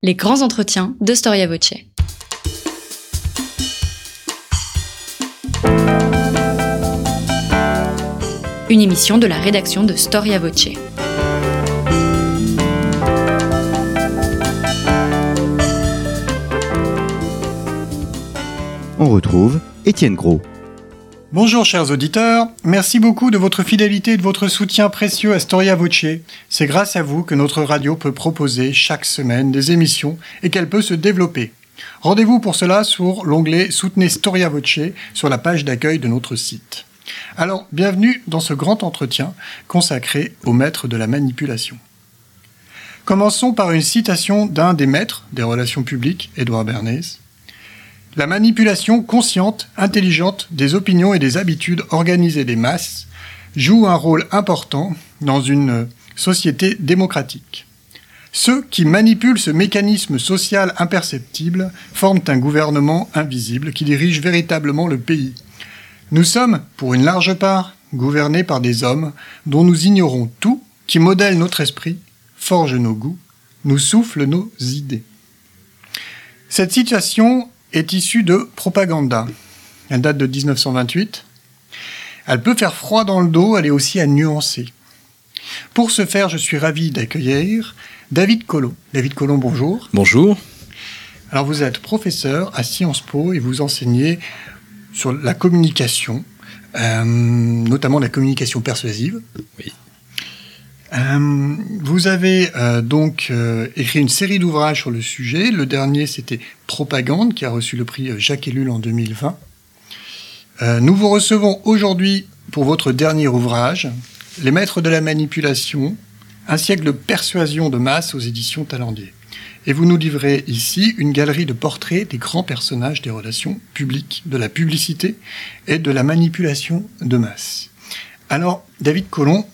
Les grands entretiens de Storia Voce. Une émission de la rédaction de Storia Voce. On retrouve Étienne Gros. Bonjour chers auditeurs, merci beaucoup de votre fidélité et de votre soutien précieux à Storia Voce. C'est grâce à vous que notre radio peut proposer chaque semaine des émissions et qu'elle peut se développer. Rendez-vous pour cela sur l'onglet Soutenez Storia Voce sur la page d'accueil de notre site. Alors, bienvenue dans ce grand entretien consacré aux maîtres de la manipulation. Commençons par une citation d'un des maîtres des relations publiques, Édouard Bernays. La manipulation consciente, intelligente des opinions et des habitudes organisées des masses joue un rôle important dans une société démocratique. Ceux qui manipulent ce mécanisme social imperceptible forment un gouvernement invisible qui dirige véritablement le pays. Nous sommes, pour une large part, gouvernés par des hommes dont nous ignorons tout, qui modèlent notre esprit, forgent nos goûts, nous soufflent nos idées. Cette situation est issue de propaganda. Elle date de 1928. Elle peut faire froid dans le dos, elle est aussi à nuancer. Pour ce faire, je suis ravi d'accueillir David Collomb. David Collomb, bonjour. Bonjour. Alors vous êtes professeur à Sciences Po et vous enseignez sur la communication, euh, notamment la communication persuasive. Oui. Euh, vous avez euh, donc euh, écrit une série d'ouvrages sur le sujet. Le dernier, c'était Propagande, qui a reçu le prix Jacques Ellul en 2020. nous vous recevons aujourd'hui pour votre dernier ouvrage, Les maîtres de la manipulation, un siècle de persuasion de masse aux éditions Talendier. Et vous nous livrez ici une galerie de portraits des grands personnages des relations publiques, de la publicité et de la manipulation de masse. Alors, David Collomb,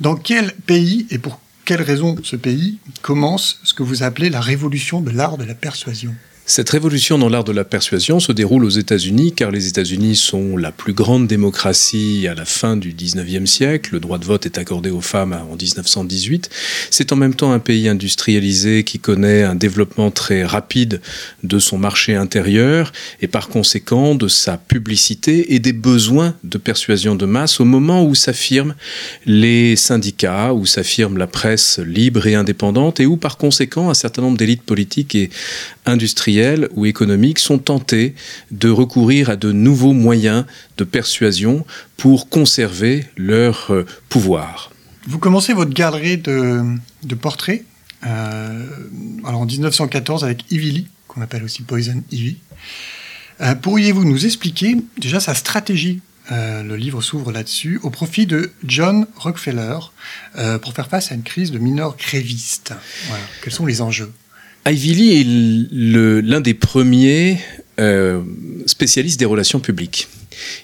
dans quel pays et pour quelle raison ce pays commence ce que vous appelez la révolution de l'art de la persuasion? Cette révolution dans l'art de la persuasion se déroule aux États-Unis car les États-Unis sont la plus grande démocratie à la fin du 19e siècle. Le droit de vote est accordé aux femmes en 1918. C'est en même temps un pays industrialisé qui connaît un développement très rapide de son marché intérieur et par conséquent de sa publicité et des besoins de persuasion de masse au moment où s'affirment les syndicats, où s'affirme la presse libre et indépendante et où par conséquent un certain nombre d'élites politiques et industrielles ou économiques sont tentés de recourir à de nouveaux moyens de persuasion pour conserver leur euh, pouvoir. Vous commencez votre galerie de, portraits euh, alors en 1914 avec Ivy Lee, qu'on appelle aussi Poison Ivy. Euh, pourriez-vous nous expliquer déjà sa stratégie le livre s'ouvre là-dessus, au profit de John Rockefeller pour faire face à une crise de mineurs grévistes. Quels sont les enjeux? Ivy est l'un des premiers euh, spécialistes des relations publiques.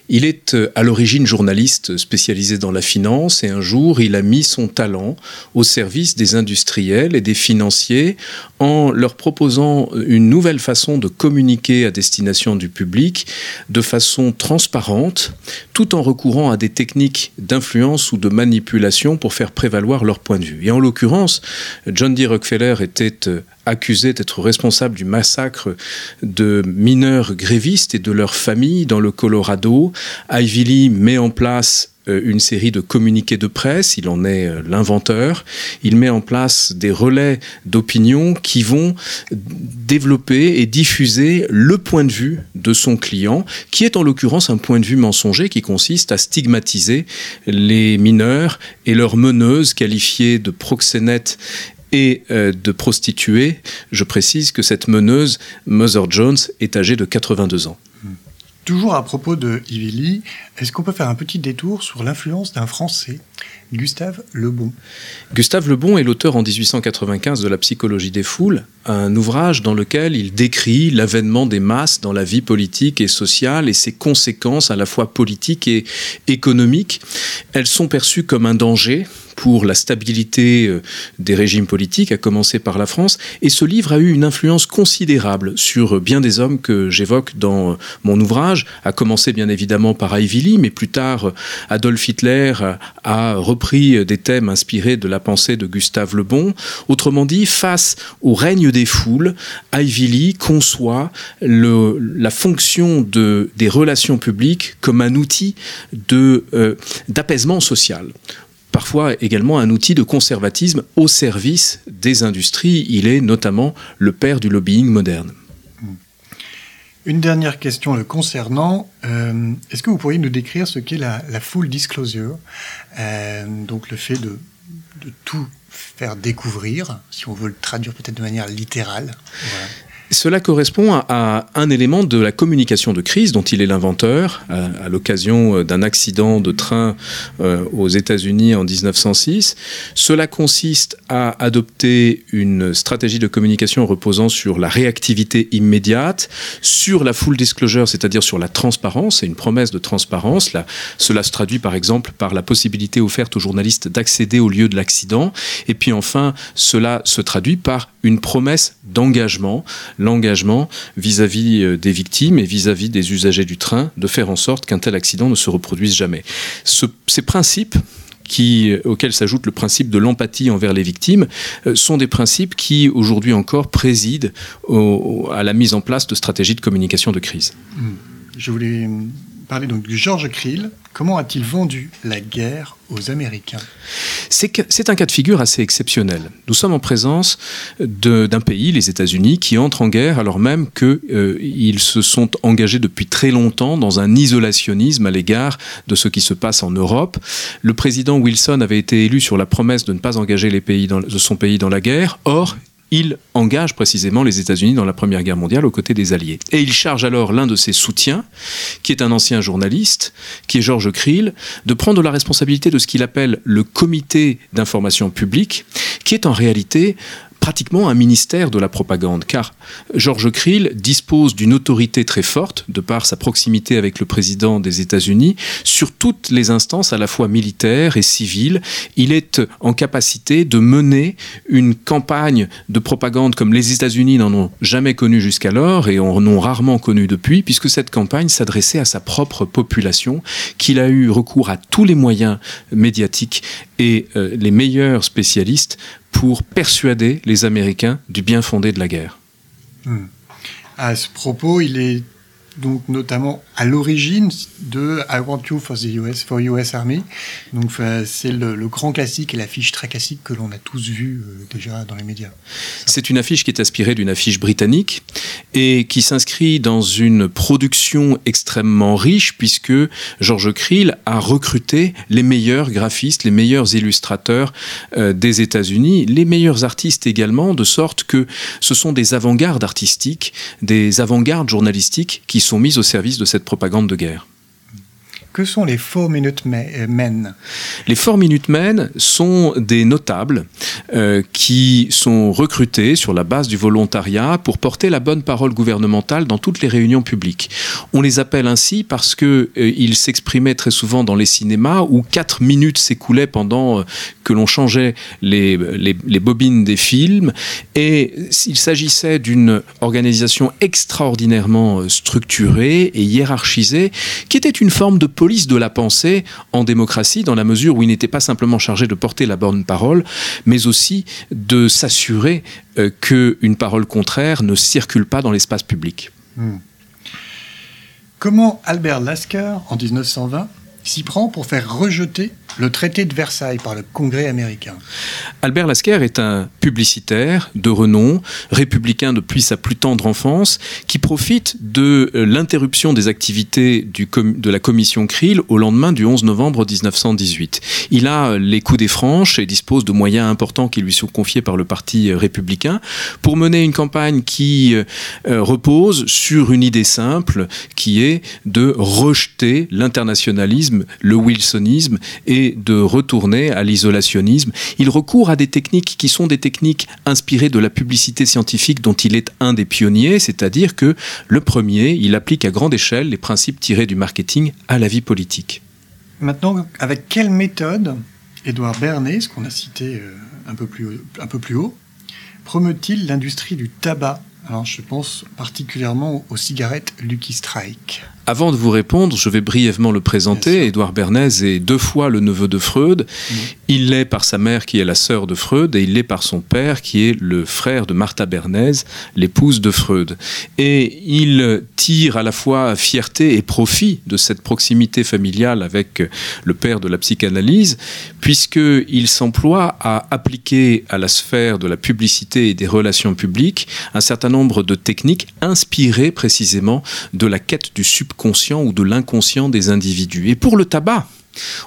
Il est euh, à l'origine journaliste spécialisé dans la finance et un jour il a mis son talent au service des industriels et des financiers en leur proposant une nouvelle façon de communiquer à destination du public de façon transparente tout en recourant à des techniques d'influence ou de manipulation pour faire prévaloir leur point de vue. Et en l'occurrence, John D. Rockefeller était euh, accusé d'être responsable du massacre de mineurs grévistes et de leurs familles dans le Colorado. Ivy met en place euh, une série de communiqués de presse, il en est euh, l'inventeur, il met en place des relais d'opinion qui vont développer et diffuser le point de vue de son client, qui est en l'occurrence un point de vue mensonger qui consiste à stigmatiser les mineurs et leurs meneuses qualifiées de proxénètes et euh, de prostituées. Je précise que cette meneuse, Mother Jones, est âgée de 82 ans. Toujours à propos de Ivy est-ce qu'on peut faire un petit détour sur l'influence d'un Français, Gustave Lebon? Gustave Lebon est l'auteur en 1895 de La psychologie des foules, un ouvrage dans lequel il décrit l'avènement des masses dans la vie politique et sociale et ses conséquences à la fois politiques et économiques. Elles sont perçues comme un danger pour la stabilité euh, des régimes politiques, à commencer par la France. Et ce livre a eu une influence considérable sur bien des hommes que j'évoque dans euh, mon ouvrage, à commencer bien évidemment par Ivy Lee, mais plus tard Adolf Hitler a repris des thèmes inspirés de la pensée de Gustave Le Bon. Autrement dit, face au règne des foules, Ivy Lee conçoit la fonction de, des relations publiques comme un outil euh, d'apaisement social parfois également un outil de conservatisme au service des industries. Il est notamment le père du lobbying moderne. Une dernière question le concernant. Euh, est-ce que vous pourriez nous décrire ce qu'est la, full disclosure? Euh, Donc le fait de, tout faire découvrir, si on veut le traduire peut-être de manière littérale. Cela correspond à, un élément de la communication de crise dont il est l'inventeur à, l'occasion d'un accident de train euh, aux États-Unis en 1906. Cela consiste à adopter une stratégie de communication reposant sur la réactivité immédiate, sur la full disclosure, c'est-à-dire sur la transparence et une promesse de transparence. Cela se traduit par exemple par la possibilité offerte aux journalistes d'accéder au lieu de l'accident. Et puis enfin, cela se traduit par une promesse d'engagement l'engagement vis-à-vis euh, des victimes et vis-à-vis des usagers du train de faire en sorte qu'un tel accident ne se reproduise jamais. ces principes euh, auxquels s'ajoute le principe de l'empathie envers les victimes, euh, sont des principes qui, aujourd'hui encore, président à la mise en place de stratégies de communication de crise. Hmm. Je voulais parler donc de George Krill. Comment a-t-il vendu la guerre aux Américains? C'est un cas de figure assez exceptionnel. Nous sommes en présence d'un pays, les États-Unis, qui entre en guerre alors même qu'ils euh, se sont engagés depuis très longtemps dans un isolationnisme à l'égard de ce qui se passe en Europe. Le président Wilson avait été élu sur la promesse de ne pas engager les pays de son pays dans la guerre. Or, il engage précisément les États-Unis dans la Première Guerre mondiale aux côtés des Alliés. Et il charge alors l'un de ses soutiens, qui est un ancien journaliste, qui est Georges Krill, de prendre la responsabilité de ce qu'il appelle le comité d'information publique, qui est en réalité pratiquement un ministère de la propagande, car Georges Krill dispose d'une autorité très forte, de par sa proximité avec le président des États-Unis, sur toutes les instances à la fois militaires et civiles. Il est en capacité de mener une campagne de propagande comme les États-Unis n'en ont jamais connu jusqu'alors et en ont rarement connu depuis, puisque cette campagne s'adressait à sa propre population, qu'il a eu recours à tous les moyens médiatiques et euh, les meilleurs spécialistes pour persuader les Américains du bien fondé de la guerre. Hmm. À ce propos, il est donc notamment à l'origine de I Want You for the US, for US Army. Donc c'est le, grand classique et l'affiche très classique que l'on a tous vu euh, déjà dans les médias. C'est une affiche qui est inspirée d'une affiche britannique et qui s'inscrit dans une production extrêmement riche puisque George Creel a recruté les meilleurs graphistes, les meilleurs illustrateurs euh, des États-Unis, les meilleurs artistes également, de sorte que ce sont des avant-gardes artistiques, des avant-gardes journalistiques qui sont mises au service de cette propagande de guerre. Que sont les Four Minute euh, Men? Les Four Minute Men sont des notables euh, qui sont recrutés sur la base du volontariat pour porter la bonne parole gouvernementale dans toutes les réunions publiques. On les appelle ainsi parce qu'ils euh, s'exprimaient très souvent dans les cinémas où quatre minutes s'écoulaient pendant que l'on changeait les, les, bobines des films. Et il s'agissait d'une organisation extraordinairement structurée et hiérarchisée qui était une forme de politique de la pensée en démocratie, dans la mesure où il n'était pas simplement chargé de porter la bonne parole, mais aussi de s'assurer euh, qu'une parole contraire ne circule pas dans l'espace public. Hmm. Comment Albert Lasker, en 1920, s'y prend pour faire rejeter le traité de Versailles par le Congrès américain. Albert Lasker est un publicitaire de renom, républicain depuis sa plus tendre enfance, qui profite de euh, l'interruption des activités de la commission Krill au lendemain du 11 novembre 1918. Il a euh, les coups des franches et dispose de moyens importants qui lui sont confiés par le parti euh, républicain pour mener une campagne qui repose sur une idée simple qui est de rejeter l'internationalisme, le wilsonisme et de retourner à l'isolationnisme. Il recourt à des techniques qui sont des techniques inspirées de la publicité scientifique dont il est un des pionniers, c'est-à-dire que le premier, il applique à grande échelle les principes tirés du marketing à la vie politique. Maintenant, avec quelle méthode Édouard Bernet, ce qu'on a cité euh, un peu plus haut, promeut-il l'industrie du tabac? Alors, je pense particulièrement aux cigarettes Lucky Strike. Avant de vous répondre, je vais brièvement le présenter. Édouard Bernays est deux fois le neveu de Freud. Il l'est par sa mère qui est la sœur de Freud et il l'est par son père qui est le frère de Martha Bernays, l'épouse de Freud. Et il tire à la fois fierté et profit de cette proximité familiale avec le père de la psychanalyse, puisqu'il s'emploie à appliquer à la sphère de la publicité et des relations publiques un certain nombre de techniques inspirées précisément de la quête du subconscient ou de l'inconscient des individus. Et pour le tabac,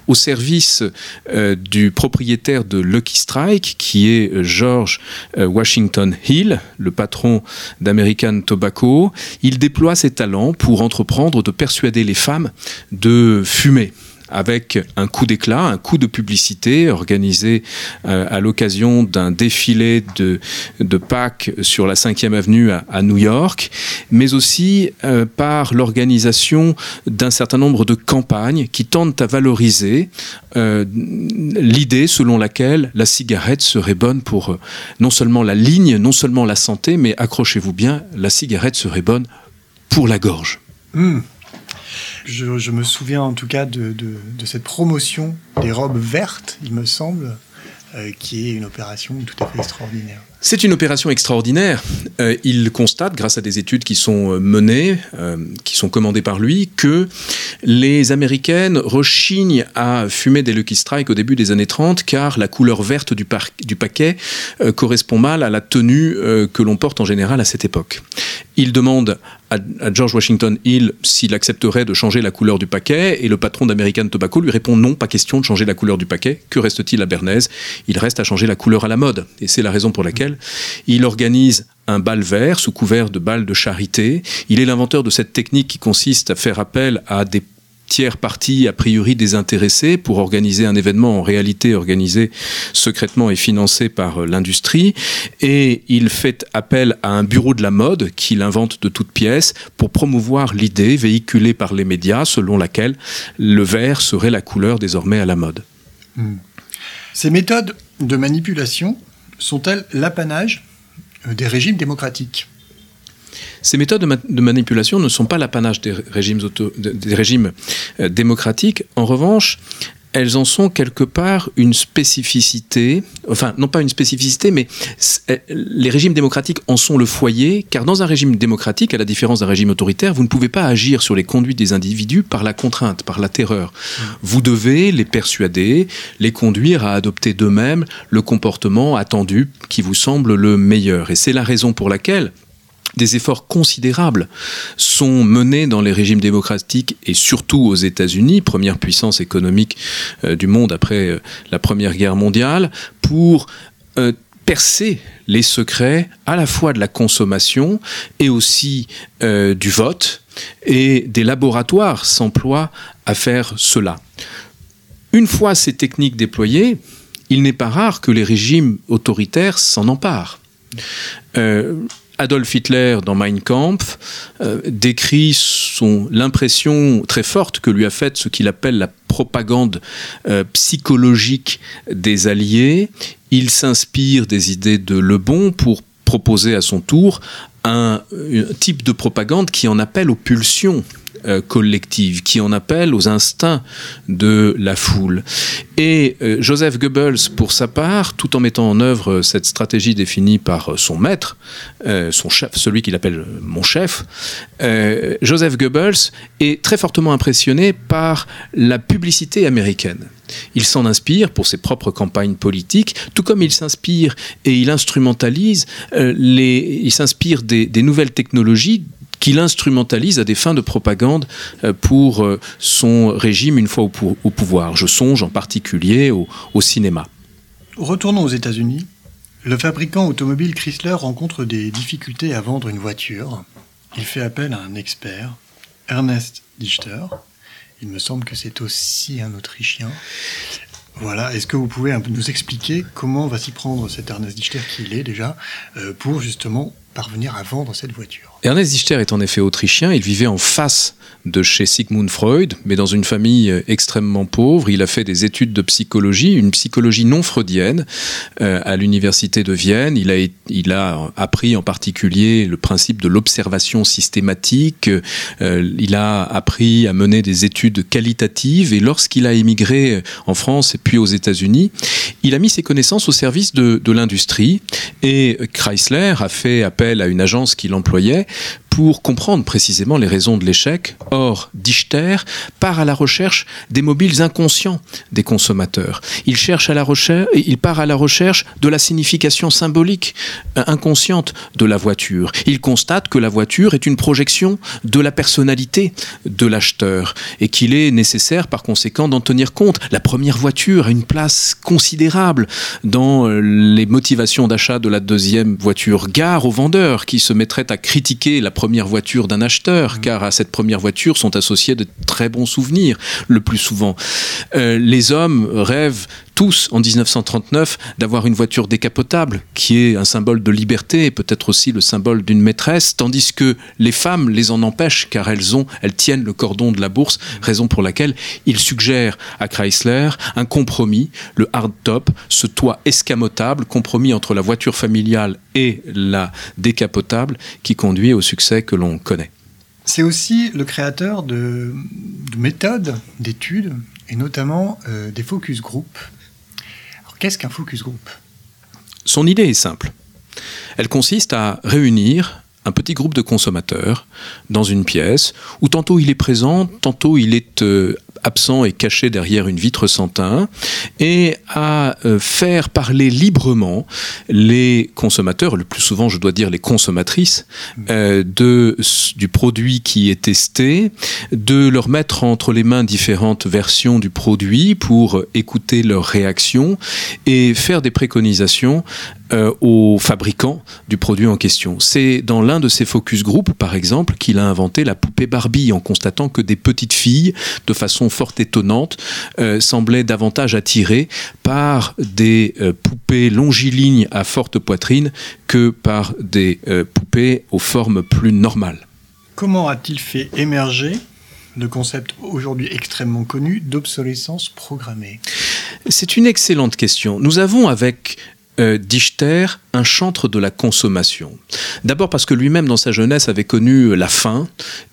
au service euh, du propriétaire de Lucky Strike, qui est euh, George euh, Washington Hill, le patron d'American Tobacco. Il déploie ses talents pour entreprendre de persuader les femmes de fumer avec un coup d'éclat, un coup de publicité organisé euh, à l'occasion d'un défilé de, de Pâques sur la 5e avenue à, New York, mais aussi euh, par l'organisation d'un certain nombre de campagnes qui tentent à valoriser euh, l'idée selon laquelle la cigarette serait bonne pour non seulement la ligne, non seulement la santé, mais accrochez-vous bien, la cigarette serait bonne pour la gorge. Hmm. Je, me souviens en tout cas de, cette promotion des robes vertes, il me semble, euh, qui est une opération tout à fait extraordinaire. C'est une opération extraordinaire. Euh, il constate, grâce à des études qui sont euh, menées, qui sont commandées par lui, que les Américaines rechignent à fumer des Lucky Strike au début des années 30, car la couleur verte du, du paquet correspond mal à la tenue que l'on porte en général à cette époque. Il demande à, George Washington Hill s'il accepterait de changer la couleur du paquet, et le patron d'American Tobacco lui répond non, pas question de changer la couleur du paquet. Que reste-t-il à Bernays? Il reste à changer la couleur à la mode, et c'est la raison pour laquelle il organise un bal vert sous couvert de balles de charité. Il est l'inventeur de cette technique qui consiste à faire appel à des tiers partie a priori désintéressée pour organiser un événement en réalité organisé secrètement et financé par euh, l'industrie. Et il fait appel à un bureau de la mode qu'il invente de toutes pièces pour promouvoir l'idée véhiculée par les médias selon laquelle le vert serait la couleur désormais à la mode. Hmm. Ces méthodes de manipulation sont-elles l'apanage euh, des régimes démocratiques? Ces méthodes de, manipulation ne sont pas l'apanage des régimes, des régimes euh, démocratiques. En revanche, elles en sont quelque part une spécificité, enfin non pas une spécificité, mais euh, les régimes démocratiques en sont le foyer, car dans un régime démocratique, à la différence d'un régime autoritaire, vous ne pouvez pas agir sur les conduites des individus par la contrainte, par la terreur. Mmh. Vous devez les persuader, les conduire à adopter d'eux-mêmes le comportement attendu qui vous semble le meilleur. Et c'est la raison pour laquelle des efforts considérables sont menés dans les régimes démocratiques et surtout aux États-Unis, première puissance économique euh, du monde après euh, la Première Guerre mondiale, pour euh, percer les secrets à la fois de la consommation et aussi du vote, et des laboratoires s'emploient à faire cela. Une fois ces techniques déployées, il n'est pas rare que les régimes autoritaires s'en emparent. Adolf Hitler, dans Mein Kampf, euh, décrit l'impression très forte que lui a faite ce qu'il appelle la propagande euh, psychologique des Alliés. Il s'inspire des idées de Le Bon pour proposer à son tour un type de propagande qui en appelle aux pulsions euh, collective, qui en appelle aux instincts de la foule. Et euh, Joseph Goebbels, pour sa part, tout en mettant en œuvre cette stratégie définie par son maître, euh, son chef, celui qu'il appelle mon chef, Joseph Goebbels est très fortement impressionné par la publicité américaine. Il s'en inspire pour ses propres campagnes politiques, tout comme il s'inspire et il instrumentalise les, il s'inspire des, des nouvelles technologies qu'il instrumentalise à des fins de propagande euh, pour euh, son régime une fois au, pouvoir. Je songe en particulier au, cinéma. Retournons aux États-Unis. Le fabricant automobile Chrysler rencontre des difficultés à vendre une voiture. Il fait appel à un expert, Ernest Dichter. Il me semble que c'est aussi un Autrichien. Voilà, est-ce que vous pouvez nous expliquer comment va s'y prendre cet Ernest Dichter qui est déjà euh, pour justement parvenir à vendre cette voiture Ernest Dichter est en effet autrichien, il vivait en face de chez Sigmund Freud, mais dans une famille euh, extrêmement pauvre. Il a fait des études de psychologie, une psychologie non freudienne euh, à l'université de Vienne. Il a, appris en particulier le principe de l'observation systématique. Euh, il a appris à mener des études qualitatives et lorsqu'il a émigré en France et puis aux États-Unis, il a mis ses connaissances au service de, de l'industrie et Chrysler a fait appel à une agence qu'il employait pour comprendre précisément les raisons de l'échec. Or, Dichter part à la recherche des mobiles inconscients des consommateurs. Il, cherche à la recherche, il part à la recherche de la signification symbolique euh, inconsciente de la voiture. Il constate que la voiture est une projection de la personnalité de l'acheteur et qu'il est nécessaire par conséquent d'en tenir compte. La première voiture a une place considérable dans euh, les motivations d'achat de la deuxième voiture. Gare aux vendeurs qui se mettraient à critiquer la première première voiture d'un acheteur, mmh. car à cette première voiture sont associés de très bons souvenirs, le plus souvent. Euh, les hommes rêvent tous en 1939 d'avoir une voiture décapotable, qui est un symbole de liberté et peut-être aussi le symbole d'une maîtresse, tandis que les femmes les en empêchent car elles ont, elles tiennent le cordon de la bourse, raison pour laquelle ils suggèrent à Chrysler un compromis, le hardtop, ce toit escamotable, compromis entre la voiture familiale et la décapotable, qui conduit au succès que l'on connaît. C'est aussi le créateur de, méthodes, d'études, et notamment euh, des focus group. Qu'est-ce qu'un focus group? Son idée est simple. Elle consiste à réunir un petit groupe de consommateurs dans une pièce où tantôt il est présent, tantôt il est euh, absent et caché derrière une vitre sans teint, et à euh, faire parler librement les consommateurs, le plus souvent je dois dire les consommatrices, euh, de, du produit qui est testé, de leur mettre entre les mains différentes versions du produit pour écouter leurs réactions et faire des préconisations euh, aux fabricants du produit en question. C'est dans l'un de ces focus group, par exemple, qu'il a inventé la poupée Barbie en constatant que des petites filles, de façon forte étonnante, euh, semblait davantage attirée par des euh, poupées longilignes à forte poitrine que par des poupées aux formes plus normales. Comment a-t-il fait émerger le concept aujourd'hui extrêmement connu d'obsolescence programmée? C'est une excellente question. Nous avons avec euh, Dichter un chantre de la consommation. D'abord parce que lui-même dans sa jeunesse avait connu la faim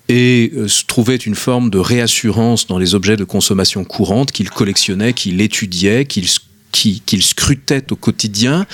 et euh, trouvait une forme de réassurance dans les objets de consommation courante qu'il collectionnait, qu'il étudiait, qu'il qu'il scrutait au quotidien,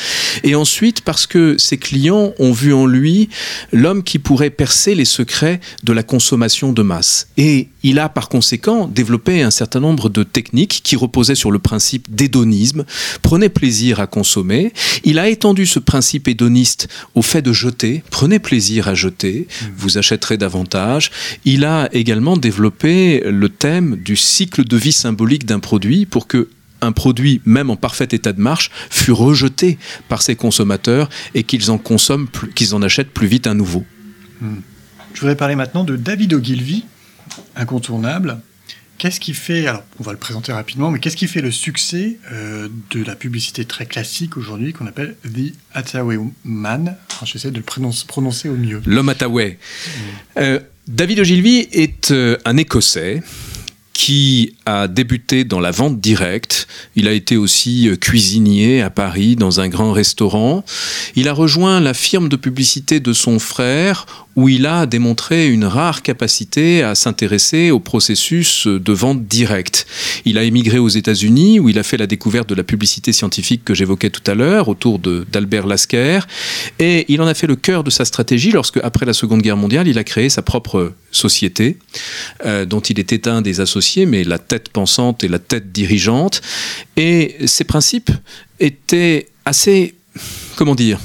et ensuite parce que ses clients ont vu en lui l'homme qui pourrait percer les secrets de la consommation de masse. Et il a par conséquent développé un certain nombre de techniques qui reposaient sur le principe d'hédonisme, prenait plaisir à consommer. Il a étendu ce principe hédoniste au fait de jeter, prenez plaisir à jeter, vous achèterez davantage. Il a également développé le thème du cycle de vie symbolique d'un produit pour que un produit, même en parfait état de marche, fut rejeté par ses consommateurs et qu'ils en consomment, qu'ils en achètent plus vite un nouveau. Hmm. Je voudrais parler maintenant de David Ogilvy, incontournable. Qu'est-ce qui fait, alors on va le présenter rapidement, mais qu'est-ce qui fait le succès euh, de la publicité très classique aujourd'hui qu'on appelle The Hathaway Man? J'essaie de le prononcer, au mieux. L'homme Hathaway. Hmm. Euh, David Ogilvy est euh, un Écossais qui a débuté dans la vente directe. Il a été aussi euh, cuisinier à Paris dans un grand restaurant. Il a rejoint la firme de publicité de son frère où il a démontré une rare capacité à s'intéresser au processus de vente directe. Il a émigré aux États-Unis où il a fait la découverte de la publicité scientifique que j'évoquais tout à l'heure autour d'Albert Lasker et il en a fait le cœur de sa stratégie lorsque, après la Seconde Guerre mondiale, il a créé sa propre société euh, dont il était un des associés, mais la tête pensante et la tête dirigeante. Et ses principes étaient assez, comment dire,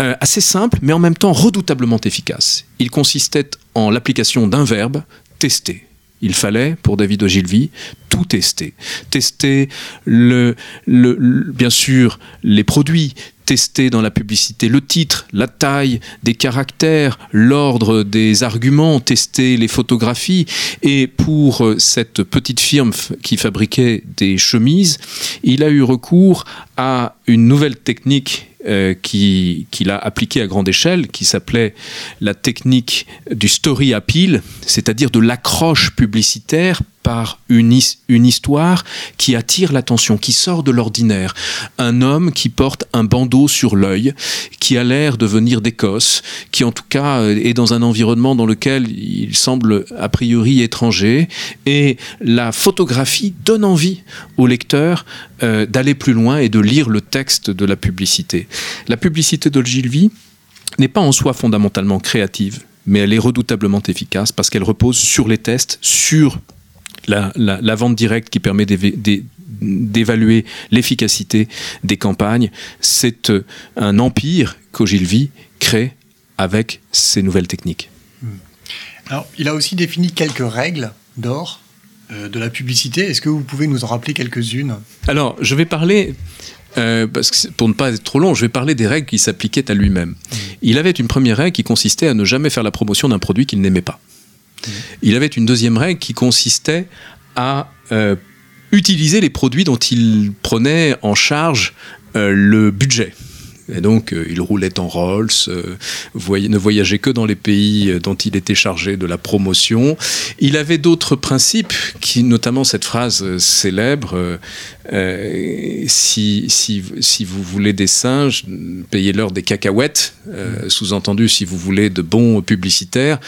euh, assez simple, mais en même temps redoutablement efficace. Il consistait en l'application d'un verbe, tester. Il fallait, pour David Ogilvy, tout tester. Tester, le, bien sûr, les produits, tester dans la publicité le titre, la taille des caractères, l'ordre des arguments, tester les photographies. Et pour euh, cette petite firme qui fabriquait des chemises, il a eu recours à une nouvelle technique euh, qu'il a appliquée à grande échelle, qui s'appelait la technique du story appeal, c'est-à-dire de l'accroche publicitaire par une, une histoire qui attire l'attention, qui sort de l'ordinaire. Un homme qui porte un bandeau sur l'œil, qui a l'air de venir d'Écosse, qui en tout cas euh, est dans un environnement dans lequel il semble a priori étranger, et la photographie donne envie au lecteur euh, d'aller plus loin et de lire le texte de la publicité. La publicité d'Ogilvy n'est pas en soi fondamentalement créative, mais elle est redoutablement efficace parce qu'elle repose sur les tests, sur la, vente directe qui permet d'évaluer l'efficacité des campagnes. C'est euh, un empire qu'Ogilvy crée avec ces nouvelles techniques. Hmm. Alors, il a aussi défini quelques règles d'or euh, de la publicité. Est-ce que vous pouvez nous en rappeler quelques-unes? Alors, je vais parler, euh, parce que pour ne pas être trop long, je vais parler des règles qui s'appliquaient à lui-même. Hmm. Il avait une première règle qui consistait à ne jamais faire la promotion d'un produit qu'il n'aimait pas. Il avait une deuxième règle qui consistait à euh, utiliser les produits dont il prenait en charge euh, le budget. Et donc, euh, il roulait en Rolls, euh, ne voyageait que dans les pays euh, dont il était chargé de la promotion. Il avait d'autres principes, qui, notamment cette phrase célèbre si, si, si, vous voulez des singes, payez-leur des cacahuètes. Sous-entendu, si vous voulez de bons publicitaires,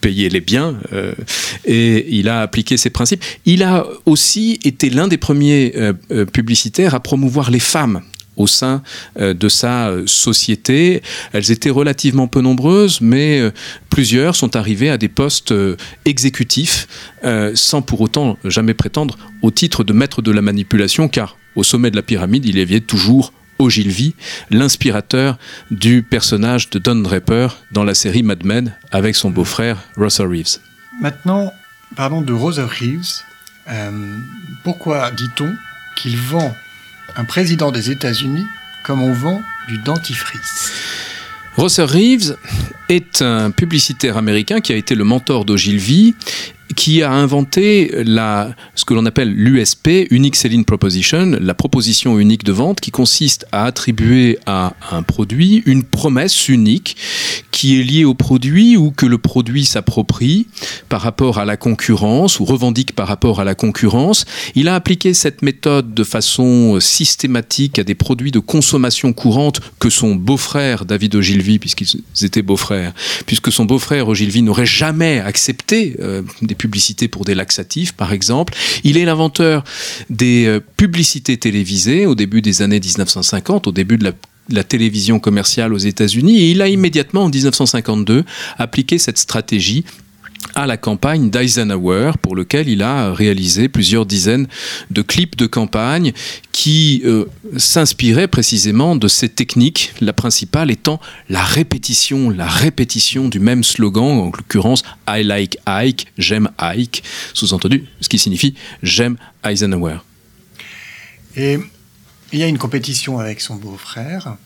payez-les bien. et il a appliqué ces principes. Il a aussi été l'un des premiers publicitaires à promouvoir les femmes au sein euh, de sa euh, société. Elles étaient relativement peu nombreuses, mais euh, plusieurs sont arrivées à des postes exécutifs sans pour autant jamais prétendre au titre de maître de la manipulation, car au sommet de la pyramide, il y avait toujours Ogilvy, l'inspirateur du personnage de Don Draper dans la série Mad Men avec son beau-frère Russell Reeves. Maintenant, parlons de Russell Reeves. pourquoi dit-on qu'il vend un président des États-Unis comme on vend du dentifrice. Russell Reeves est un publicitaire américain qui a été le mentor d'Ogilvy qui a inventé la, ce que l'on appelle l'USP, Unique Selling Proposition, la proposition unique de vente, qui consiste à attribuer à un produit une promesse unique qui est liée au produit ou que le produit s'approprie par rapport à la concurrence ou revendique par rapport à la concurrence. Il a appliqué cette méthode de façon systématique à des produits de consommation courante que son beau-frère David Ogilvy, puisqu'ils étaient beaux-frères, puisque son beau-frère Ogilvy n'aurait jamais accepté euh, des publicité pour des laxatifs, par exemple. Il est l'inventeur des euh, publicités télévisées au début des années 1950, au début de la la télévision commerciale aux États-Unis et il a immédiatement en 1952 appliqué cette stratégie à la campagne d'Eisenhower, pour lequel il a réalisé plusieurs dizaines de clips de campagne qui euh, s'inspiraient précisément de ces techniques, la principale étant la répétition, la répétition du même slogan, en l'occurrence I like Ike, j'aime Ike, sous-entendu, ce qui signifie j'aime Eisenhower. Et il y a une compétition avec son beau-frère.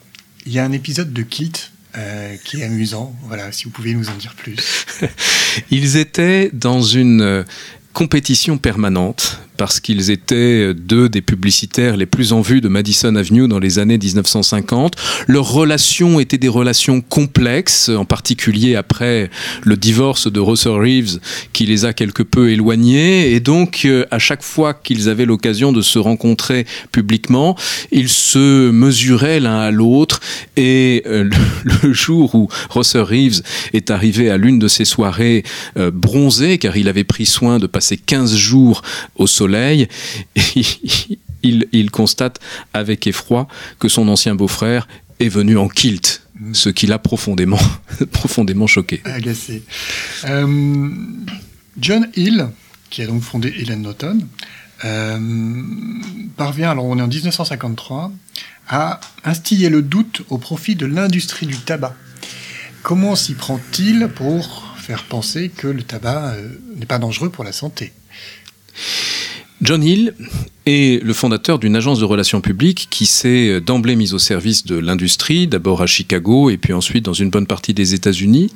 Il y a un épisode de Kit euh, qui est amusant. Voilà, si vous pouvez nous en dire plus. Ils étaient dans une euh, compétition permanente parce qu'ils étaient deux des publicitaires les plus en vue de Madison Avenue dans les années 1950. Leurs relations étaient des relations complexes, en particulier après le divorce de Russell Reeves qui les a quelque peu éloignés. Et donc, euh, à chaque fois qu'ils avaient l'occasion de se rencontrer publiquement, ils se mesuraient l'un à l'autre. Et euh, le, jour où Russell Reeves est arrivé à l'une de ces soirées euh, bronzées, car il avait pris soin de passer 15 jours au soleil, soleil, il, constate avec effroi que son ancien beau-frère est venu en kilt, ce qui l'a profondément, profondément choqué. Agacé. Euh, John Hill, qui a donc fondé Helen Norton, euh, parvient, alors on est en 1953, à instiller le doute au profit de l'industrie du tabac. Comment s'y prend-il pour faire penser que le tabac euh, n'est pas dangereux pour la santé? John Hill est le fondateur d'une agence de relations publiques qui s'est d'emblée mise au service de l'industrie, d'abord à Chicago et puis ensuite dans une bonne partie des États-Unis.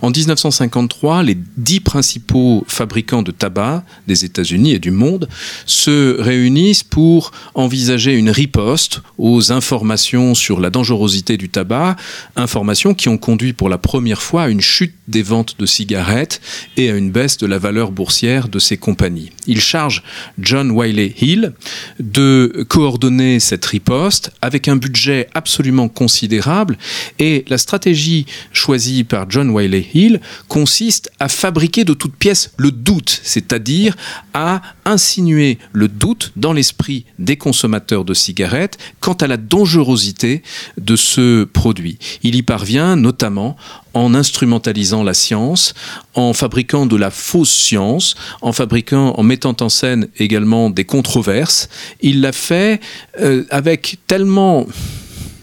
En 1953, les dix principaux fabricants de tabac des États-Unis et du monde se réunissent pour envisager une riposte aux informations sur la dangerosité du tabac, informations qui ont conduit pour la première fois à une chute des ventes de cigarettes et à une baisse de la valeur boursière de ces compagnies. Il charge John Wiley Hill, de coordonner cette riposte avec un budget absolument considérable. Et la stratégie choisie par John Wiley Hill consiste à fabriquer de toutes pièces le doute, c'est-à-dire à insinuer le doute dans l'esprit des consommateurs de cigarettes quant à la dangerosité de ce produit. Il y parvient notamment en instrumentalisant la science, en fabriquant de la fausse science, en fabriquant, en mettant en scène également des controverses. Il l'a fait euh, avec tellement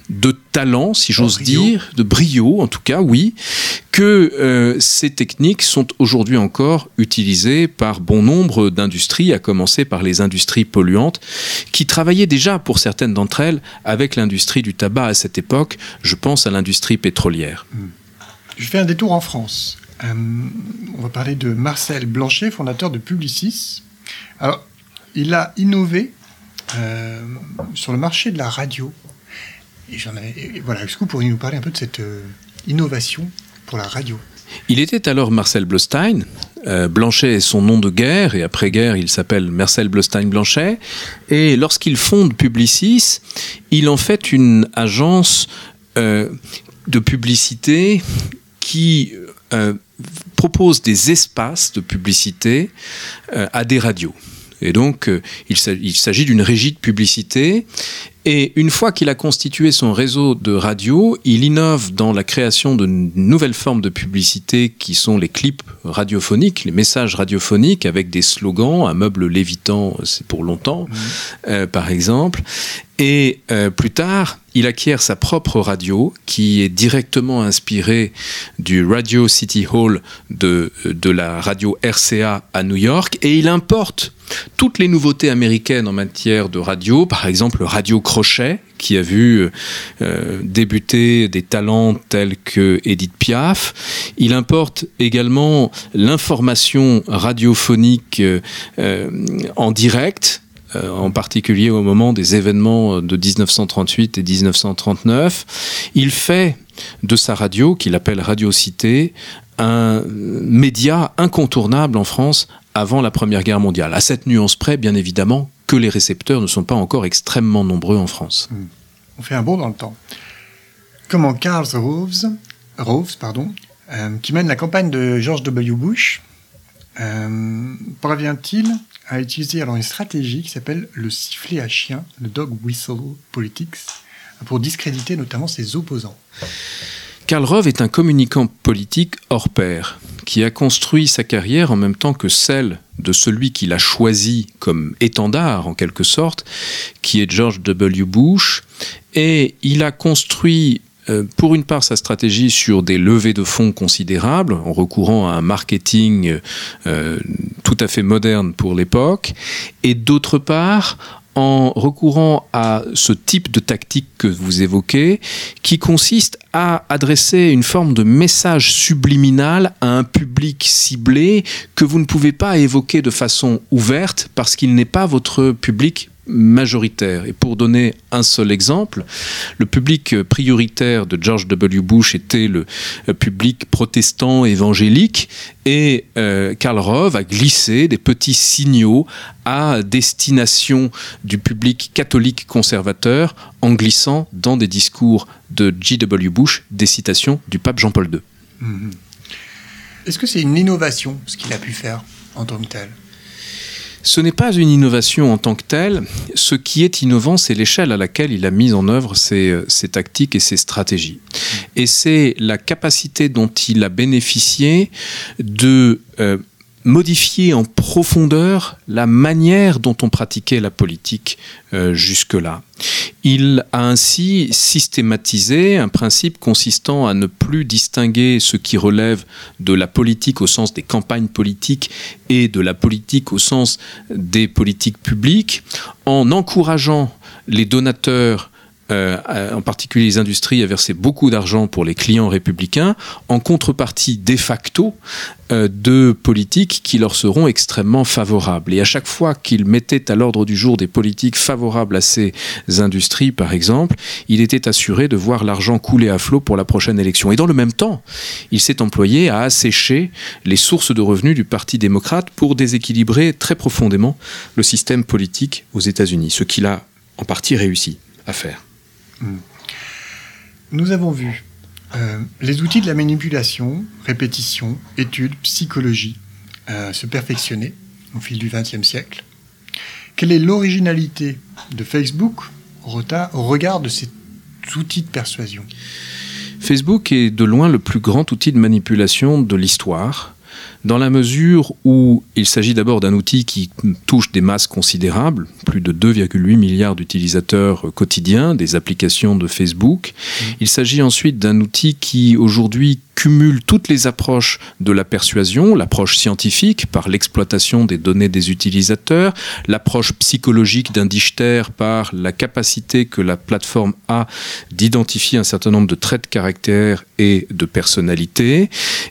de talent, si j'ose dire, de brio en tout cas, oui, que euh, ces techniques sont aujourd'hui encore utilisées par bon nombre d'industries, à commencer par les industries polluantes, qui travaillaient déjà pour certaines d'entre elles avec l'industrie du tabac à cette époque. Je pense à l'industrie pétrolière. Hmm. Je fais un détour en France. Euh, on va parler de Marcel Blanchet, fondateur de Publicis. Alors, il a innové euh, sur le marché de la radio. Et voilà, est-ce que vous pourriez nous parler un peu de cette euh, innovation pour la radio? Il était alors Marcel Bleustein. Blanchet est son nom de guerre et après-guerre, il s'appelle Marcel Bleustein Blanchet. Et lorsqu'il fonde Publicis, il en fait une agence de publicité qui euh, propose des espaces de publicité euh, à des radios. Et donc, euh, il s'agit d'une régie de publicité. Et une fois qu'il a constitué son réseau de radio, il innove dans la création de nouvelles formes de publicité qui sont les clips radiophoniques, les messages radiophoniques avec des slogans, un meuble lévitant, c'est pour longtemps, mmh. par exemple. Et euh, plus tard, il acquiert sa propre radio qui est directement inspirée du Radio City Hall de, de la radio RCA à New York et il importe toutes les nouveautés américaines en matière de radio, par exemple Radio Crochet, qui a vu euh, débuter des talents tels que Edith Piaf. Il importe également l'information radiophonique euh, en direct euh, en particulier au moment des événements de 1938 et 1939. Il fait de sa radio, qu'il appelle Radio Cité, un média incontournable en France avant la Première Guerre mondiale. À cette nuance près, bien évidemment, que les récepteurs ne sont pas encore extrêmement nombreux en France. Hmm. On fait un bond dans le temps. Comment Karl Roves, pardon, euh, qui mène la campagne de George W. Bush, euh, parvient-il a utilisé alors une stratégie qui s'appelle le sifflet à chien, le dog whistle politics, pour discréditer notamment ses opposants? Karl Rove est un communicant politique hors pair, qui a construit sa carrière en même temps que celle de celui qu'il a choisi comme étendard, en quelque sorte, qui est George W. Bush, et il a construit euh, pour une part sa stratégie sur des levées de fonds considérables en recourant à un marketing euh, tout à fait moderne pour l'époque et d'autre part en recourant à ce type de tactique que vous évoquez, qui consiste à adresser une forme de message subliminal à un public ciblé que vous ne pouvez pas évoquer de façon ouverte parce qu'il n'est pas votre public majoritaire. Et pour donner un seul exemple, le public prioritaire de George W. Bush était le public protestant évangélique et euh, Karl Rove a glissé des petits signaux à destination du public catholique conservateur en glissant dans des discours de G.W. Bush des citations du pape Jean-Paul II. Mm-hmm. Est-ce que c'est une innovation ce qu'il a pu faire en tant que tel? Ce n'est pas une innovation en tant que telle. Ce qui est innovant, c'est l'échelle à laquelle il a mis en œuvre ses, euh, tactiques et ses stratégies. Et c'est la capacité dont il a bénéficié de euh, modifié en profondeur la manière dont on pratiquait la politique euh, jusque-là. Il a ainsi systématisé un principe consistant à ne plus distinguer ce qui relève de la politique au sens des campagnes politiques et de la politique au sens des politiques publiques, en encourageant les donateurs euh, en particulier les industries, à verser beaucoup d'argent pour les clients républicains, en contrepartie de facto euh, de politiques qui leur seront extrêmement favorables. Et à chaque fois qu'ils mettaient à l'ordre du jour des politiques favorables à ces industries, par exemple, il était assuré de voir l'argent couler à flot pour la prochaine élection. Et dans le même temps, il s'est employé à assécher les sources de revenus du Parti démocrate pour déséquilibrer très profondément le système politique aux États-Unis, ce qu'il a en partie réussi à faire. Hmm. Nous avons vu euh, les outils de la manipulation, répétition, étude, psychologie euh, se perfectionner au fil du XXe siècle. Quelle est l'originalité de Facebook au regard de ces outils de persuasion? Facebook est de loin le plus grand outil de manipulation de l'histoire dans la mesure où il s'agit d'abord d'un outil qui touche des masses considérables, plus de 2,8 milliards d'utilisateurs quotidiens des applications de Facebook. Mmh. Il s'agit ensuite d'un outil qui aujourd'hui cumule toutes les approches de la persuasion, l'approche scientifique par l'exploitation des données des utilisateurs, l'approche psychologique d'un Dichter par la capacité que la plateforme a d'identifier un certain nombre de traits de caractère et de personnalité,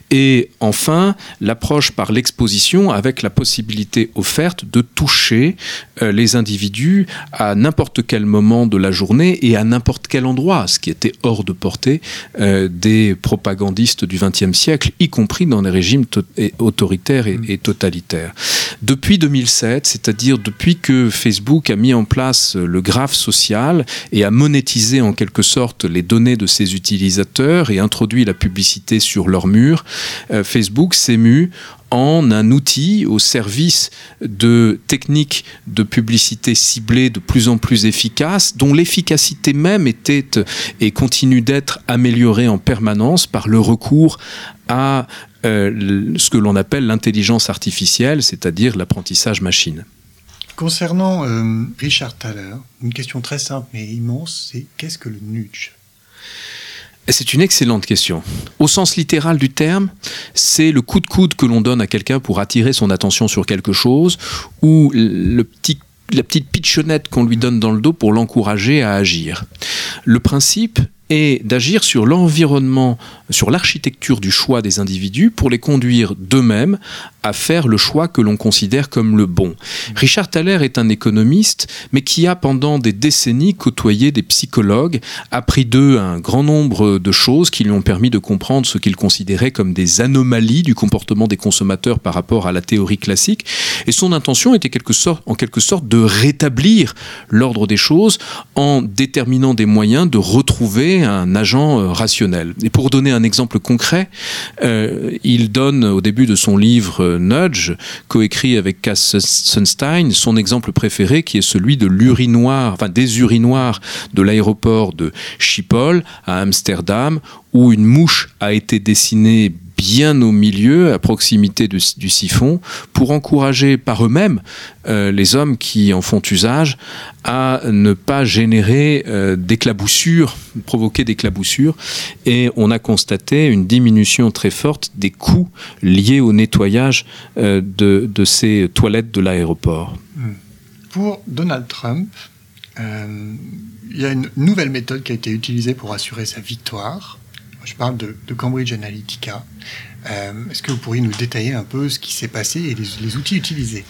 et enfin l'approche par l'exposition avec la possibilité offerte de toucher euh, les individus à n'importe quel moment de la journée et à n'importe quel endroit, ce qui était hors de portée euh, des propagandistes du XXe siècle, y compris dans les régimes autoritaires et, et, totalitaires. Depuis 2007, c'est-à-dire depuis que Facebook a mis en place le graphe social et a monétisé en quelque sorte les données de ses utilisateurs et introduit la publicité sur leur mur, euh, Facebook s'est mu en un outil au service de techniques de publicité ciblées de plus en plus efficaces, dont l'efficacité même était et continue d'être améliorée en permanence par le recours à euh, ce que l'on appelle l'intelligence artificielle, c'est-à-dire l'apprentissage machine. Concernant euh, Richard Thaler, une question très simple mais immense, c'est qu'est-ce que le nudge? C'est une excellente question. Au sens littéral du terme, c'est le coup de coude que l'on donne à quelqu'un pour attirer son attention sur quelque chose ou la petite pitchonnette qu'on lui donne dans le dos pour l'encourager à agir. Le principe est d'agir sur l'environnement, sur l'architecture du choix des individus pour les conduire d'eux-mêmes à faire le choix que l'on considère comme le bon. Richard Thaler est un économiste, mais qui a pendant des décennies côtoyé des psychologues, appris d'eux un grand nombre de choses qui lui ont permis de comprendre ce qu'il considérait comme des anomalies du comportement des consommateurs par rapport à la théorie classique. Et son intention était quelque sorte, en quelque sorte de rétablir l'ordre des choses en déterminant des moyens de retrouver un agent euh, rationnel. Et pour donner un exemple concret, euh, il donne au début de son livre Nudge, coécrit avec Cass Sunstein, son exemple préféré qui est celui de l'urinoir, enfin des urinoirs de l'aéroport de Schiphol à Amsterdam, où une mouche a été dessinée bien au milieu, à proximité du siphon, pour encourager par eux-mêmes euh, les hommes qui en font usage à ne pas générer euh, d'éclaboussures, provoquer d'éclaboussures. Et on a constaté une diminution très forte des coûts liés au nettoyage euh, de, ces toilettes de l'aéroport. Hmm. Pour Donald Trump, il y a une nouvelle méthode qui a été utilisée pour assurer sa victoire je parle de, Cambridge Analytica. Euh, est-ce que vous pourriez nous détailler un peu ce qui s'est passé et les, outils utilisés?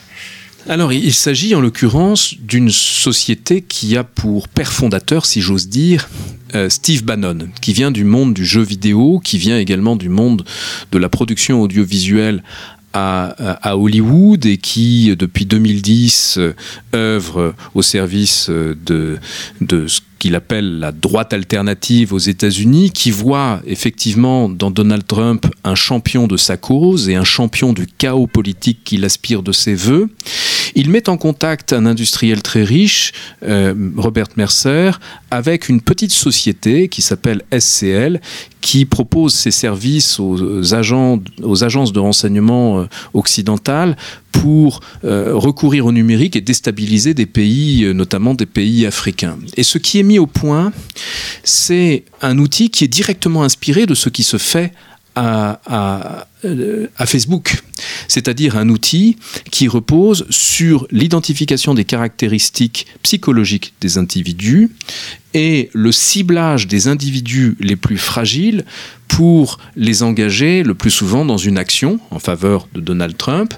Alors, il s'agit en l'occurrence d'une société qui a pour père fondateur, si j'ose dire, euh, Steve Bannon, qui vient du monde du jeu vidéo, qui vient également du monde de la production audiovisuelle à, Hollywood et qui, depuis 2010, œuvre au service de, de ce qu'il appelle la droite alternative aux États-Unis, qui voit effectivement dans Donald Trump un champion de sa cause et un champion du chaos politique qu'il aspire de ses voeux. Il met en contact un industriel très riche, euh, Robert Mercer, avec une petite société qui s'appelle SCL, qui propose ses services aux, agences de renseignement euh, occidentales pour euh, recourir au numérique et déstabiliser des pays, notamment des pays africains. Et ce qui est mis au point, c'est un outil qui est directement inspiré de ce qui se fait à, à Facebook, c'est-à-dire un outil qui repose sur l'identification des caractéristiques psychologiques des individus et le ciblage des individus les plus fragiles pour les engager le plus souvent dans une action en faveur de Donald Trump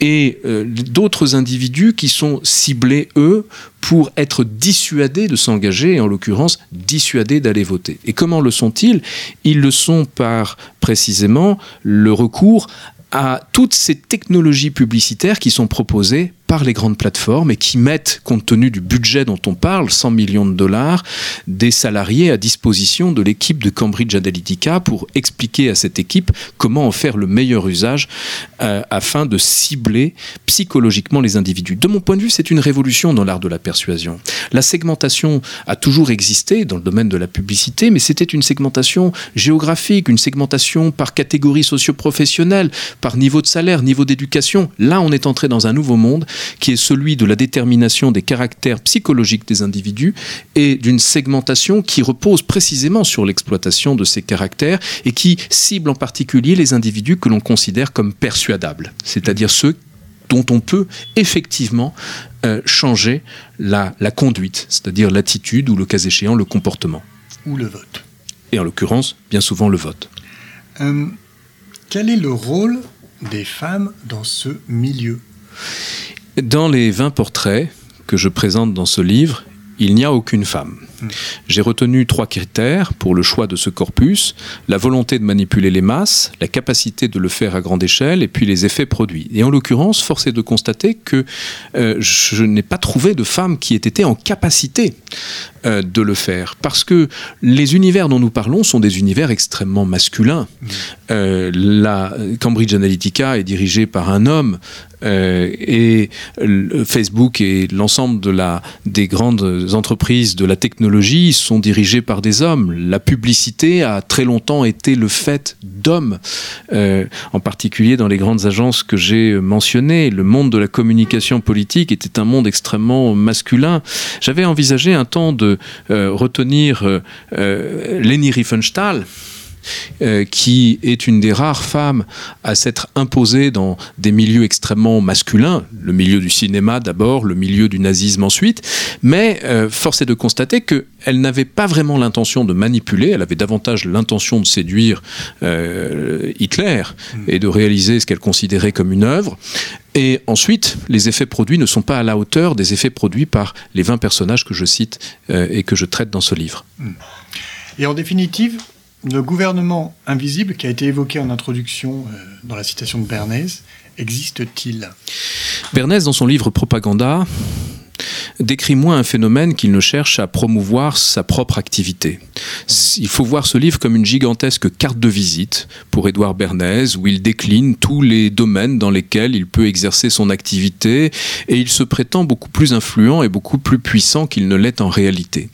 et euh, d'autres individus qui sont ciblés, eux, pour être dissuadés de s'engager et en l'occurrence dissuadés d'aller voter. Et comment le sont-ils? Ils le sont par précisément le recours à toutes ces technologies publicitaires qui sont proposées par les grandes plateformes et qui mettent, compte tenu du budget dont on parle, 100 millions de dollars, des salariés à disposition de l'équipe de Cambridge Analytica pour expliquer à cette équipe comment en faire le meilleur usage euh, afin de cibler psychologiquement les individus. De mon point de vue, c'est une révolution dans l'art de la persuasion. La segmentation a toujours existé dans le domaine de la publicité, mais c'était une segmentation géographique, une segmentation par catégorie socio-professionnelle, par niveau de salaire, niveau d'éducation. Là, on est entré dans un nouveau monde qui est celui de la détermination des caractères psychologiques des individus et d'une segmentation qui repose précisément sur l'exploitation de ces caractères et qui cible en particulier les individus que l'on considère comme persuadables, c'est-à-dire ceux dont on peut effectivement euh, changer la, conduite, c'est-à-dire l'attitude ou le cas échéant le comportement. Ou le vote. Et en l'occurrence, bien souvent le vote. Euh, quel est le rôle des femmes dans ce milieu? Dans les 20 portraits que je présente dans ce livre, il n'y a aucune femme. J'ai retenu trois critères pour le choix de ce corpus, la volonté de manipuler les masses, la capacité de le faire à grande échelle et puis les effets produits. Et en l'occurrence, force est de constater que euh, je n'ai pas trouvé de femme qui ait été en capacité euh, de le faire. Parce que les univers dont nous parlons sont des univers extrêmement masculins. Hmm. Euh, la Cambridge Analytica est dirigée par un homme et Facebook et l'ensemble des grandes entreprises de la technologie sont dirigées par des hommes. La publicité a très longtemps été le fait d'hommes, euh, en particulier dans les grandes agences que j'ai mentionnées. Le monde de la communication politique était un monde extrêmement masculin. J'avais envisagé un temps de euh, retenir euh, Leni Riefenstahl euh, qui est une des rares femmes à s'être imposée dans des milieux extrêmement masculins, le milieu du cinéma d'abord, le milieu du nazisme ensuite, mais euh, force est de constater qu'elle n'avait pas vraiment l'intention de manipuler, elle avait davantage l'intention de séduire euh, Hitler mm. et de réaliser ce qu'elle considérait comme une œuvre. Et ensuite, les effets produits ne sont pas à la hauteur des effets produits par les 20 personnages que je cite et que je traite dans ce livre. Mm. Et en définitive, le gouvernement invisible qui a été évoqué en introduction euh, dans la citation de Bernays existe-t-il? Bernays, dans son livre Propaganda, décrit moins un phénomène qu'il ne cherche à promouvoir sa propre activité. Il faut voir ce livre comme une gigantesque carte de visite pour Édouard Bernays, où il décline tous les domaines dans lesquels il peut exercer son activité, et il se prétend beaucoup plus influent et beaucoup plus puissant qu'il ne l'est en réalité.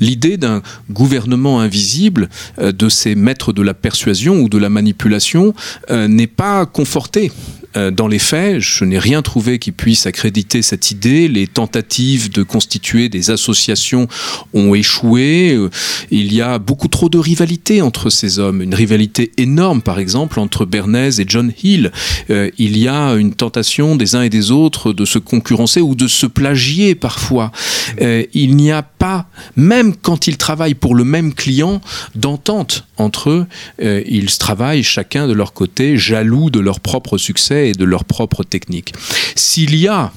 L'idée d'un gouvernement invisible, euh, de ces maîtres de la persuasion ou de la manipulation, euh, n'est pas confortée dans les faits, je n'ai rien trouvé qui puisse accréditer cette idée. Les tentatives de constituer des associations ont échoué. Euh, il y a beaucoup trop de rivalité entre ces hommes. Une rivalité énorme, par exemple, entre Bernays et John Hill. Euh, il y a une tentation des uns et des autres de se concurrencer ou de se plagier parfois. il n'y a pas, même quand ils travaillent pour le même client, d'entente entre eux. ils travaillent chacun de leur côté, jaloux de leur propre succès et de leur propre technique. S'il y a,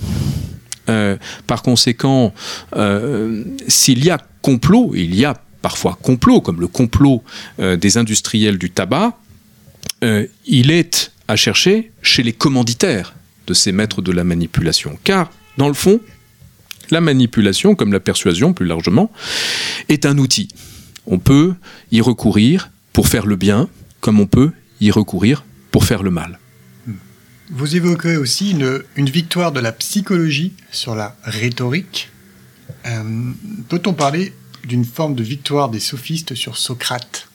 euh, par conséquent, euh, s'il y a complot, il y a parfois complot, comme le complot euh, des industriels du tabac, il est à chercher chez les commanditaires de ces maîtres de la manipulation. Car, dans le fond, la manipulation, comme la persuasion plus largement, est un outil. On peut y recourir pour faire le bien, comme on peut y recourir pour faire le mal. Vous évoquez aussi une, une victoire de la psychologie sur la rhétorique. Euh, peut-on parler d'une forme de victoire des sophistes sur Socrate?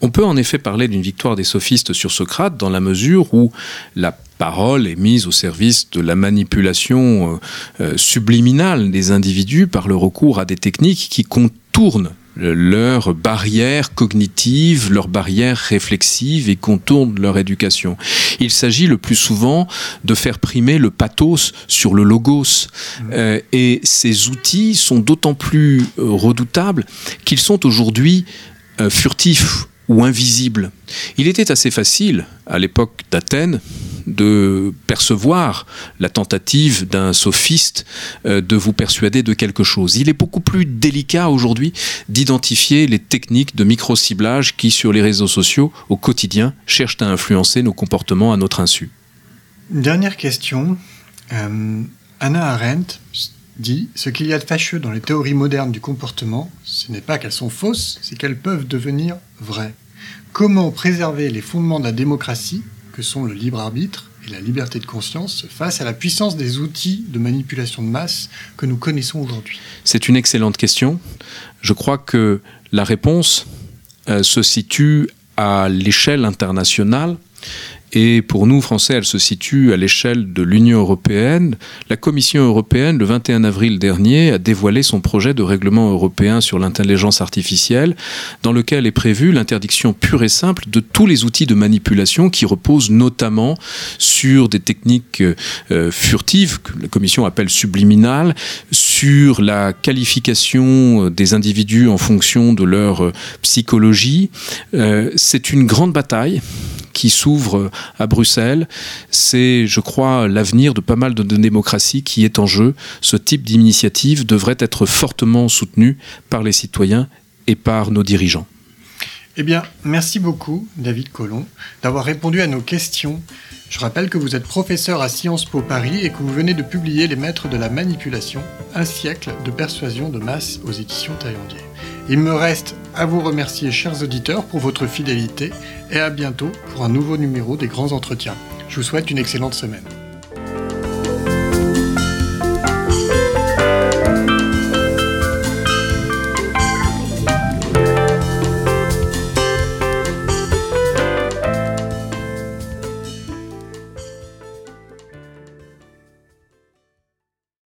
On peut en effet parler d'une victoire des sophistes sur Socrate dans la mesure où la parole est mise au service de la manipulation euh, euh, subliminale des individus par le recours à des techniques qui contournent leurs barrières cognitives, leurs barrières réflexives et contournent leur éducation. Il s'agit le plus souvent de faire primer le pathos sur le logos. Mmh. Euh, et ces outils sont d'autant plus euh, redoutables qu'ils sont aujourd'hui euh, furtifs ou invisibles. Il était assez facile, à l'époque d'Athènes, de percevoir la tentative d'un sophiste euh, de vous persuader de quelque chose. Il est beaucoup plus délicat aujourd'hui d'identifier les techniques de micro-ciblage qui, sur les réseaux sociaux, au quotidien, cherchent à influencer nos comportements à notre insu. Dernière question. Euh, Anna Arendt dit Ce qu'il y a de fâcheux dans les théories modernes du comportement, ce n'est pas qu'elles sont fausses, c'est qu'elles peuvent devenir vraies. Comment préserver les fondements de la démocratie, que sont le libre arbitre et la liberté de conscience, face à la puissance des outils de manipulation de masse que nous connaissons aujourd'hui? C'est une excellente question. Je crois que la réponse euh, se situe à l'échelle internationale et pour nous, Français, elle se situe à l'échelle de l'Union européenne. La Commission européenne, le 21 avril dernier, a dévoilé son projet de règlement européen sur l'intelligence artificielle, dans lequel est prévue l'interdiction pure et simple de tous les outils de manipulation qui reposent notamment sur des techniques euh, furtives, que la Commission appelle subliminales, sur la qualification des individus en fonction de leur psychologie. Euh, c'est une grande bataille qui s'ouvre à Bruxelles. C'est, je crois, l'avenir de pas mal de, démocraties qui est en jeu. Ce type d'initiative devrait être fortement soutenu par les citoyens et par nos dirigeants. Eh bien, merci beaucoup, David Collomb, d'avoir répondu à nos questions. Je rappelle que vous êtes professeur à Sciences Po Paris et que vous venez de publier Les Maîtres de la Manipulation, un siècle de persuasion de masse aux éditions Taillandier. Il me reste à vous remercier, chers auditeurs, pour votre fidélité et à bientôt pour un nouveau numéro des grands entretiens. Je vous souhaite une excellente semaine.